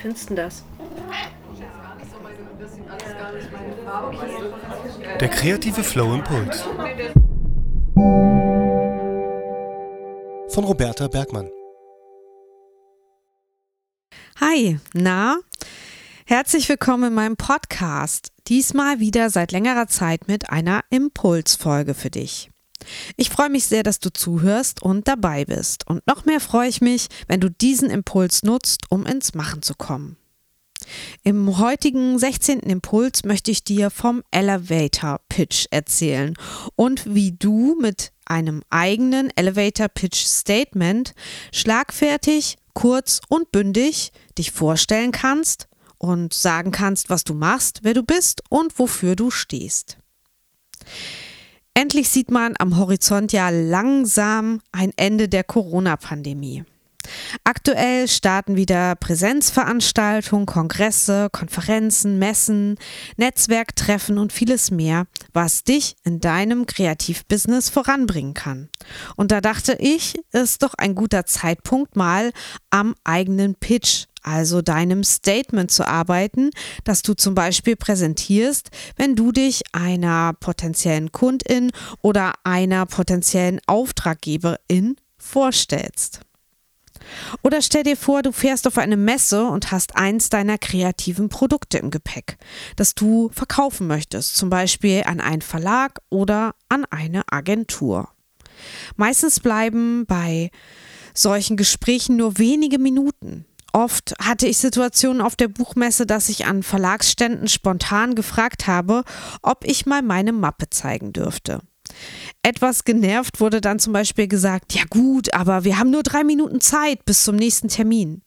findest du das? Der kreative Flow Impuls. Von Roberta Bergmann. Hi, na? Herzlich willkommen in meinem Podcast. Diesmal wieder seit längerer Zeit mit einer Impulsfolge für dich. Ich freue mich sehr, dass du zuhörst und dabei bist. Und noch mehr freue ich mich, wenn du diesen Impuls nutzt, um ins Machen zu kommen. Im heutigen 16. Impuls möchte ich dir vom Elevator Pitch erzählen und wie du mit einem eigenen Elevator Pitch Statement schlagfertig, kurz und bündig dich vorstellen kannst und sagen kannst, was du machst, wer du bist und wofür du stehst. Endlich sieht man am Horizont ja langsam ein Ende der Corona-Pandemie. Aktuell starten wieder Präsenzveranstaltungen, Kongresse, Konferenzen, Messen, Netzwerktreffen und vieles mehr, was dich in deinem Kreativbusiness voranbringen kann. Und da dachte ich, ist doch ein guter Zeitpunkt, mal am eigenen Pitch also deinem Statement zu arbeiten, das du zum Beispiel präsentierst, wenn du dich einer potenziellen Kundin oder einer potenziellen Auftraggeberin vorstellst. Oder stell dir vor, du fährst auf eine Messe und hast eins deiner kreativen Produkte im Gepäck, das du verkaufen möchtest, zum Beispiel an einen Verlag oder an eine Agentur. Meistens bleiben bei solchen Gesprächen nur wenige Minuten. Oft hatte ich Situationen auf der Buchmesse, dass ich an Verlagsständen spontan gefragt habe, ob ich mal meine Mappe zeigen dürfte. Etwas genervt wurde dann zum Beispiel gesagt, ja gut, aber wir haben nur drei Minuten Zeit bis zum nächsten Termin.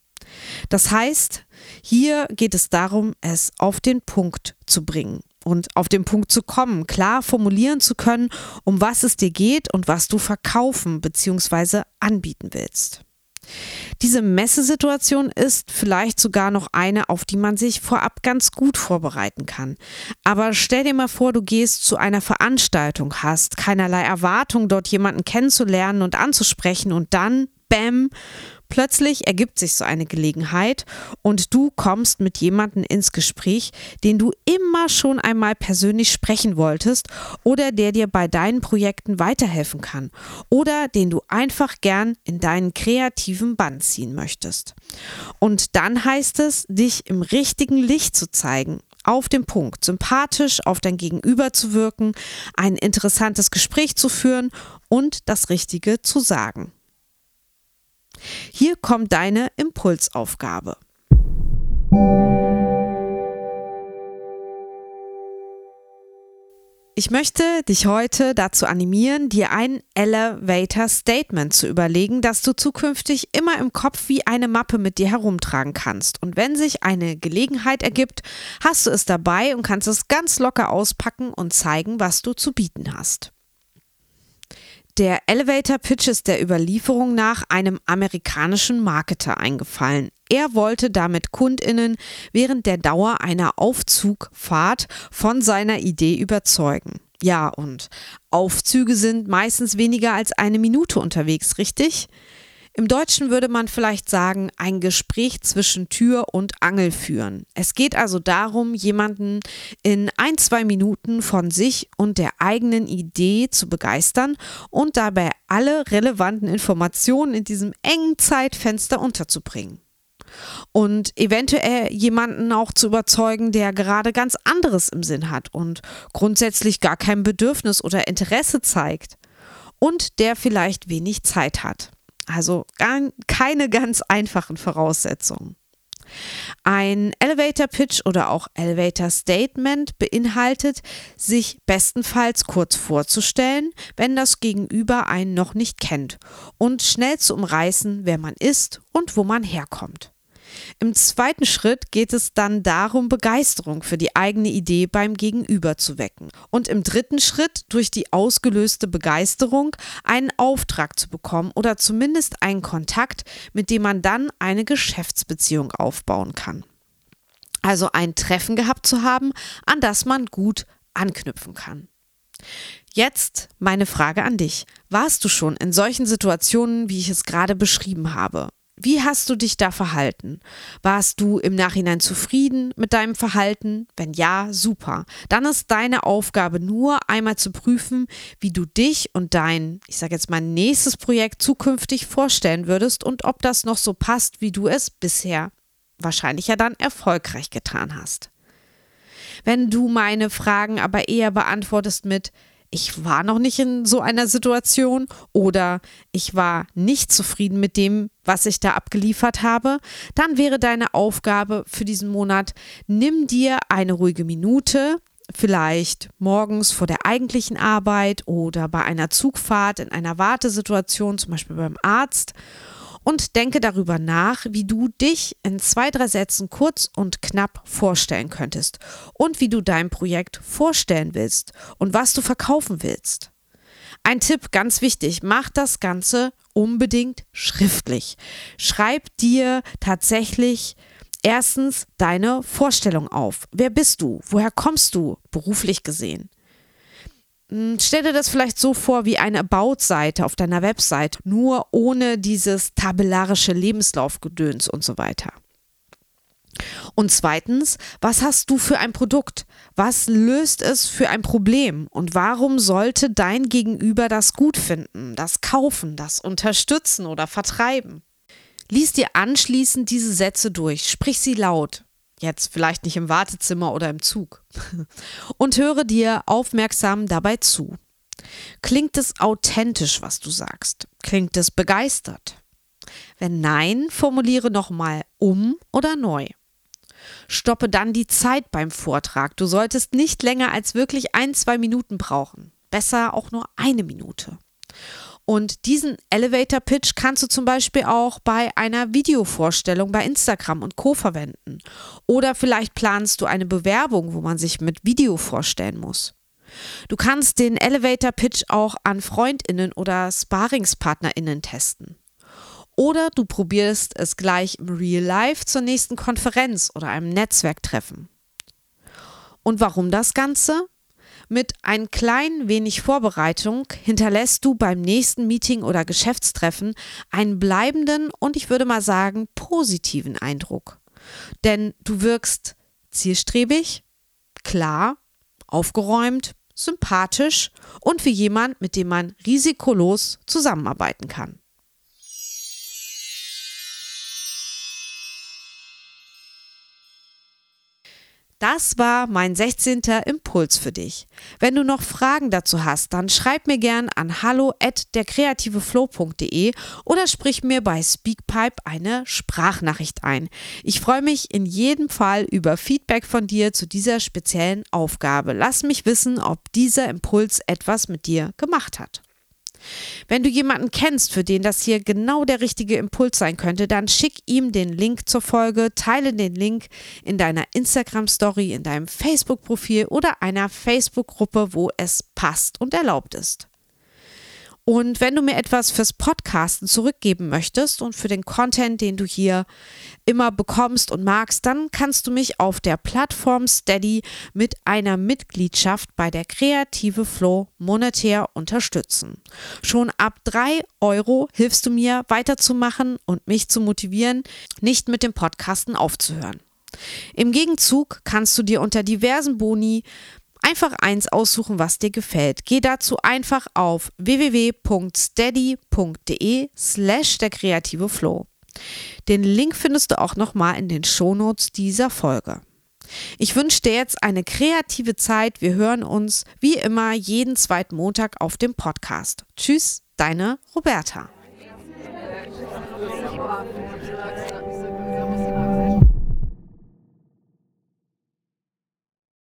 Das heißt, hier geht es darum, es auf den Punkt zu bringen und auf den Punkt zu kommen, klar formulieren zu können, um was es dir geht und was du verkaufen bzw. anbieten willst. Diese Messesituation ist vielleicht sogar noch eine, auf die man sich vorab ganz gut vorbereiten kann. Aber stell dir mal vor, du gehst zu einer Veranstaltung, hast keinerlei Erwartung, dort jemanden kennenzulernen und anzusprechen und dann, bam, Plötzlich ergibt sich so eine Gelegenheit und du kommst mit jemandem ins Gespräch, den du immer schon einmal persönlich sprechen wolltest oder der dir bei deinen Projekten weiterhelfen kann oder den du einfach gern in deinen kreativen Band ziehen möchtest. Und dann heißt es, dich im richtigen Licht zu zeigen auf den Punkt, sympathisch auf dein Gegenüber zu wirken, ein interessantes Gespräch zu führen und das Richtige zu sagen. Hier kommt deine Impulsaufgabe. Ich möchte dich heute dazu animieren, dir ein Elevator Statement zu überlegen, das du zukünftig immer im Kopf wie eine Mappe mit dir herumtragen kannst. Und wenn sich eine Gelegenheit ergibt, hast du es dabei und kannst es ganz locker auspacken und zeigen, was du zu bieten hast. Der Elevator Pitch ist der Überlieferung nach einem amerikanischen Marketer eingefallen. Er wollte damit Kundinnen während der Dauer einer Aufzugfahrt von seiner Idee überzeugen. Ja, und Aufzüge sind meistens weniger als eine Minute unterwegs, richtig? Im Deutschen würde man vielleicht sagen, ein Gespräch zwischen Tür und Angel führen. Es geht also darum, jemanden in ein, zwei Minuten von sich und der eigenen Idee zu begeistern und dabei alle relevanten Informationen in diesem engen Zeitfenster unterzubringen und eventuell jemanden auch zu überzeugen, der gerade ganz anderes im Sinn hat und grundsätzlich gar kein Bedürfnis oder Interesse zeigt und der vielleicht wenig Zeit hat. Also keine ganz einfachen Voraussetzungen. Ein Elevator Pitch oder auch Elevator Statement beinhaltet, sich bestenfalls kurz vorzustellen, wenn das Gegenüber einen noch nicht kennt, und schnell zu umreißen, wer man ist und wo man herkommt. Im zweiten Schritt geht es dann darum, Begeisterung für die eigene Idee beim Gegenüber zu wecken. Und im dritten Schritt durch die ausgelöste Begeisterung einen Auftrag zu bekommen oder zumindest einen Kontakt, mit dem man dann eine Geschäftsbeziehung aufbauen kann. Also ein Treffen gehabt zu haben, an das man gut anknüpfen kann. Jetzt meine Frage an dich. Warst du schon in solchen Situationen, wie ich es gerade beschrieben habe? Wie hast du dich da verhalten? Warst du im Nachhinein zufrieden mit deinem Verhalten? Wenn ja, super. Dann ist deine Aufgabe nur einmal zu prüfen, wie du dich und dein, ich sage jetzt mal, nächstes Projekt zukünftig vorstellen würdest und ob das noch so passt, wie du es bisher wahrscheinlich ja dann erfolgreich getan hast. Wenn du meine Fragen aber eher beantwortest mit ich war noch nicht in so einer Situation oder ich war nicht zufrieden mit dem, was ich da abgeliefert habe, dann wäre deine Aufgabe für diesen Monat, nimm dir eine ruhige Minute, vielleicht morgens vor der eigentlichen Arbeit oder bei einer Zugfahrt in einer Wartesituation, zum Beispiel beim Arzt, und denke darüber nach, wie du dich in zwei, drei Sätzen kurz und knapp vorstellen könntest und wie du dein Projekt vorstellen willst und was du verkaufen willst. Ein Tipp, ganz wichtig, mach das Ganze unbedingt schriftlich. Schreib dir tatsächlich erstens deine Vorstellung auf. Wer bist du? Woher kommst du beruflich gesehen? Hm, stell dir das vielleicht so vor wie eine About-Seite auf deiner Website, nur ohne dieses tabellarische Lebenslaufgedöns und so weiter. Und zweitens, was hast du für ein Produkt? Was löst es für ein Problem? Und warum sollte dein Gegenüber das gut finden, das kaufen, das unterstützen oder vertreiben? Lies dir anschließend diese Sätze durch, sprich sie laut. Jetzt vielleicht nicht im Wartezimmer oder im Zug. Und höre dir aufmerksam dabei zu. Klingt es authentisch, was du sagst? Klingt es begeistert? Wenn nein, formuliere nochmal um oder neu. Stoppe dann die Zeit beim Vortrag. Du solltest nicht länger als wirklich ein, zwei Minuten brauchen. Besser auch nur eine Minute. Und diesen Elevator Pitch kannst du zum Beispiel auch bei einer Videovorstellung bei Instagram und Co. verwenden. Oder vielleicht planst du eine Bewerbung, wo man sich mit Video vorstellen muss. Du kannst den Elevator Pitch auch an Freundinnen oder Sparingspartnerinnen testen. Oder du probierst es gleich im Real Life zur nächsten Konferenz oder einem Netzwerktreffen. Und warum das Ganze? Mit ein klein wenig Vorbereitung hinterlässt du beim nächsten Meeting oder Geschäftstreffen einen bleibenden und ich würde mal sagen positiven Eindruck. Denn du wirkst zielstrebig, klar, aufgeräumt, sympathisch und wie jemand, mit dem man risikolos zusammenarbeiten kann. Das war mein 16. Impuls für dich. Wenn du noch Fragen dazu hast, dann schreib mir gern an hallo at derkreativeflow.de oder sprich mir bei Speakpipe eine Sprachnachricht ein. Ich freue mich in jedem Fall über Feedback von dir zu dieser speziellen Aufgabe. Lass mich wissen, ob dieser Impuls etwas mit dir gemacht hat. Wenn du jemanden kennst, für den das hier genau der richtige Impuls sein könnte, dann schick ihm den Link zur Folge, teile den Link in deiner Instagram-Story, in deinem Facebook-Profil oder einer Facebook-Gruppe, wo es passt und erlaubt ist. Und wenn du mir etwas fürs Podcasten zurückgeben möchtest und für den Content, den du hier immer bekommst und magst, dann kannst du mich auf der Plattform Steady mit einer Mitgliedschaft bei der Kreative Flow monetär unterstützen. Schon ab drei Euro hilfst du mir weiterzumachen und mich zu motivieren, nicht mit dem Podcasten aufzuhören. Im Gegenzug kannst du dir unter diversen Boni einfach eins aussuchen, was dir gefällt. Geh dazu einfach auf www.steady.de slash der kreative Flow. Den Link findest du auch nochmal in den Shownotes dieser Folge. Ich wünsche dir jetzt eine kreative Zeit. Wir hören uns wie immer jeden zweiten Montag auf dem Podcast. Tschüss, deine Roberta.